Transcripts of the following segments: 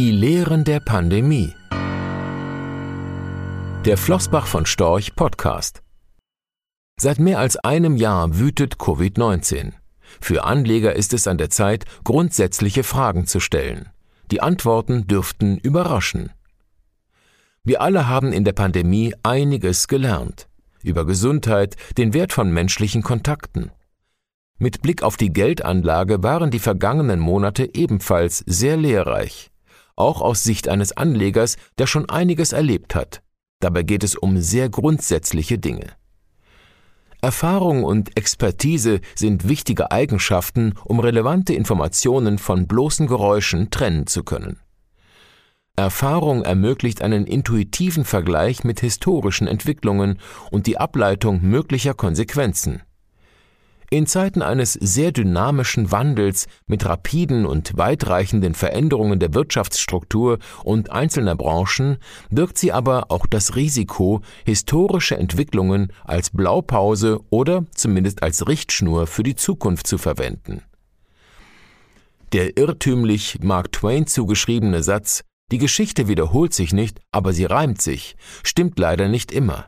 Die Lehren der Pandemie. Der Flossbach von Storch Podcast. Seit mehr als einem Jahr wütet Covid-19. Für Anleger ist es an der Zeit, grundsätzliche Fragen zu stellen. Die Antworten dürften überraschen. Wir alle haben in der Pandemie einiges gelernt. Über Gesundheit, den Wert von menschlichen Kontakten. Mit Blick auf die Geldanlage waren die vergangenen Monate ebenfalls sehr lehrreich. Auch aus Sicht eines Anlegers, der schon einiges erlebt hat. Dabei geht es um sehr grundsätzliche Dinge. Erfahrung und Expertise sind wichtige Eigenschaften, um relevante Informationen von bloßen Geräuschen trennen zu können. Erfahrung ermöglicht einen intuitiven Vergleich mit historischen Entwicklungen und die Ableitung möglicher Konsequenzen. In Zeiten eines sehr dynamischen Wandels mit rapiden und weitreichenden Veränderungen der Wirtschaftsstruktur und einzelner Branchen birgt sie aber auch das Risiko, historische Entwicklungen als Blaupause oder zumindest als Richtschnur für die Zukunft zu verwenden. Der irrtümlich Mark Twain zugeschriebene Satz Die Geschichte wiederholt sich nicht, aber sie reimt sich, stimmt leider nicht immer.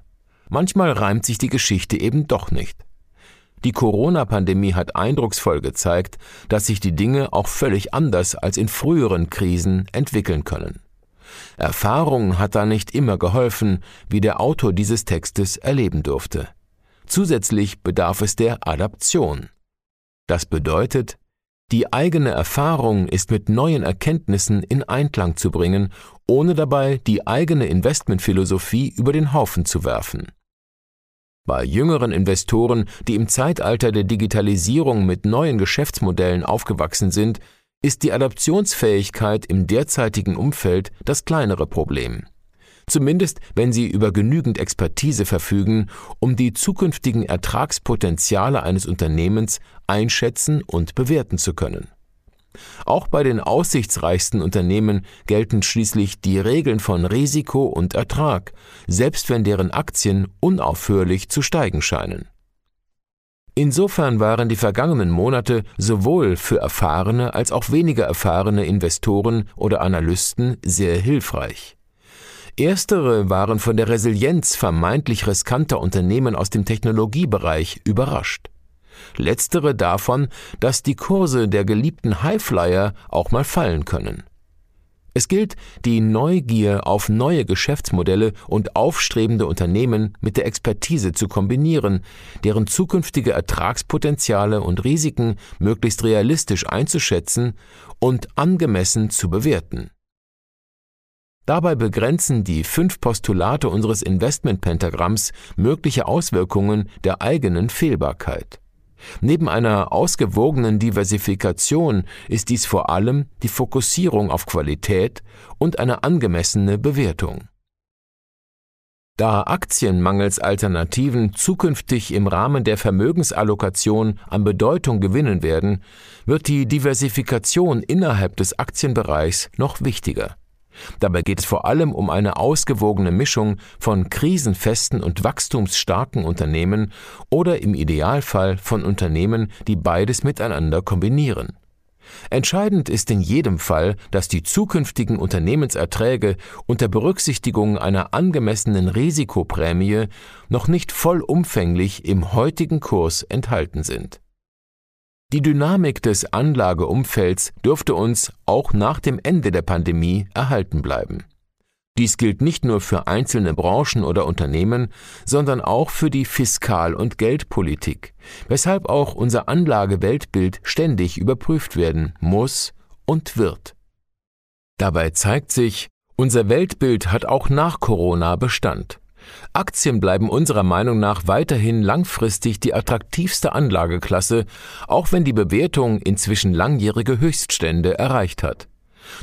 Manchmal reimt sich die Geschichte eben doch nicht. Die Corona-Pandemie hat eindrucksvoll gezeigt, dass sich die Dinge auch völlig anders als in früheren Krisen entwickeln können. Erfahrung hat da nicht immer geholfen, wie der Autor dieses Textes erleben durfte. Zusätzlich bedarf es der Adaption. Das bedeutet, die eigene Erfahrung ist mit neuen Erkenntnissen in Einklang zu bringen, ohne dabei die eigene Investmentphilosophie über den Haufen zu werfen. Bei jüngeren Investoren, die im Zeitalter der Digitalisierung mit neuen Geschäftsmodellen aufgewachsen sind, ist die Adaptionsfähigkeit im derzeitigen Umfeld das kleinere Problem. Zumindest wenn sie über genügend Expertise verfügen, um die zukünftigen Ertragspotenziale eines Unternehmens einschätzen und bewerten zu können. Auch bei den aussichtsreichsten Unternehmen gelten schließlich die Regeln von Risiko und Ertrag, selbst wenn deren Aktien unaufhörlich zu steigen scheinen. Insofern waren die vergangenen Monate sowohl für erfahrene als auch weniger erfahrene Investoren oder Analysten sehr hilfreich. Erstere waren von der Resilienz vermeintlich riskanter Unternehmen aus dem Technologiebereich überrascht. Letztere davon, dass die Kurse der geliebten Highflyer auch mal fallen können. Es gilt, die Neugier auf neue Geschäftsmodelle und aufstrebende Unternehmen mit der Expertise zu kombinieren, deren zukünftige Ertragspotenziale und Risiken möglichst realistisch einzuschätzen und angemessen zu bewerten. Dabei begrenzen die fünf Postulate unseres Investmentpentagramms mögliche Auswirkungen der eigenen Fehlbarkeit. Neben einer ausgewogenen Diversifikation ist dies vor allem die Fokussierung auf Qualität und eine angemessene Bewertung. Da Aktien mangels Alternativen zukünftig im Rahmen der Vermögensallokation an Bedeutung gewinnen werden, wird die Diversifikation innerhalb des Aktienbereichs noch wichtiger. Dabei geht es vor allem um eine ausgewogene Mischung von krisenfesten und wachstumsstarken Unternehmen oder im Idealfall von Unternehmen, die beides miteinander kombinieren. Entscheidend ist in jedem Fall, dass die zukünftigen Unternehmenserträge unter Berücksichtigung einer angemessenen Risikoprämie noch nicht vollumfänglich im heutigen Kurs enthalten sind. Die Dynamik des Anlageumfelds dürfte uns auch nach dem Ende der Pandemie erhalten bleiben. Dies gilt nicht nur für einzelne Branchen oder Unternehmen, sondern auch für die Fiskal- und Geldpolitik, weshalb auch unser Anlageweltbild ständig überprüft werden muss und wird. Dabei zeigt sich, unser Weltbild hat auch nach Corona Bestand. Aktien bleiben unserer Meinung nach weiterhin langfristig die attraktivste Anlageklasse, auch wenn die Bewertung inzwischen langjährige Höchststände erreicht hat.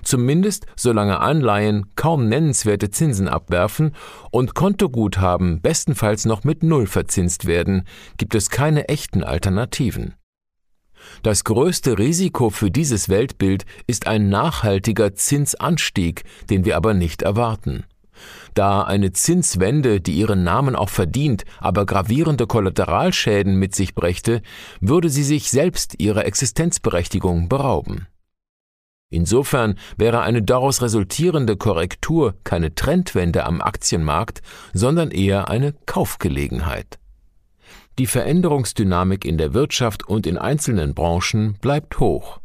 Zumindest solange Anleihen kaum nennenswerte Zinsen abwerfen und Kontoguthaben bestenfalls noch mit Null verzinst werden, gibt es keine echten Alternativen. Das größte Risiko für dieses Weltbild ist ein nachhaltiger Zinsanstieg, den wir aber nicht erwarten da eine Zinswende, die ihren Namen auch verdient, aber gravierende Kollateralschäden mit sich brächte, würde sie sich selbst ihrer Existenzberechtigung berauben. Insofern wäre eine daraus resultierende Korrektur keine Trendwende am Aktienmarkt, sondern eher eine Kaufgelegenheit. Die Veränderungsdynamik in der Wirtschaft und in einzelnen Branchen bleibt hoch.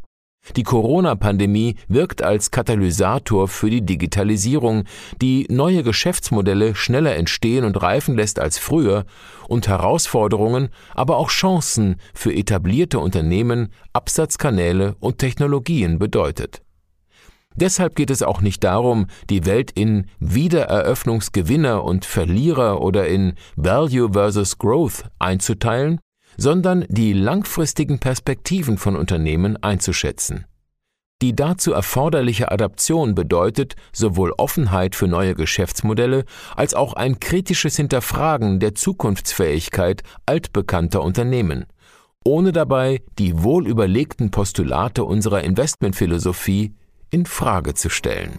Die Corona-Pandemie wirkt als Katalysator für die Digitalisierung, die neue Geschäftsmodelle schneller entstehen und reifen lässt als früher und Herausforderungen, aber auch Chancen für etablierte Unternehmen, Absatzkanäle und Technologien bedeutet. Deshalb geht es auch nicht darum, die Welt in Wiedereröffnungsgewinner und Verlierer oder in Value versus Growth einzuteilen, sondern die langfristigen Perspektiven von Unternehmen einzuschätzen. Die dazu erforderliche Adaption bedeutet sowohl Offenheit für neue Geschäftsmodelle als auch ein kritisches Hinterfragen der Zukunftsfähigkeit altbekannter Unternehmen, ohne dabei die wohlüberlegten Postulate unserer Investmentphilosophie in Frage zu stellen.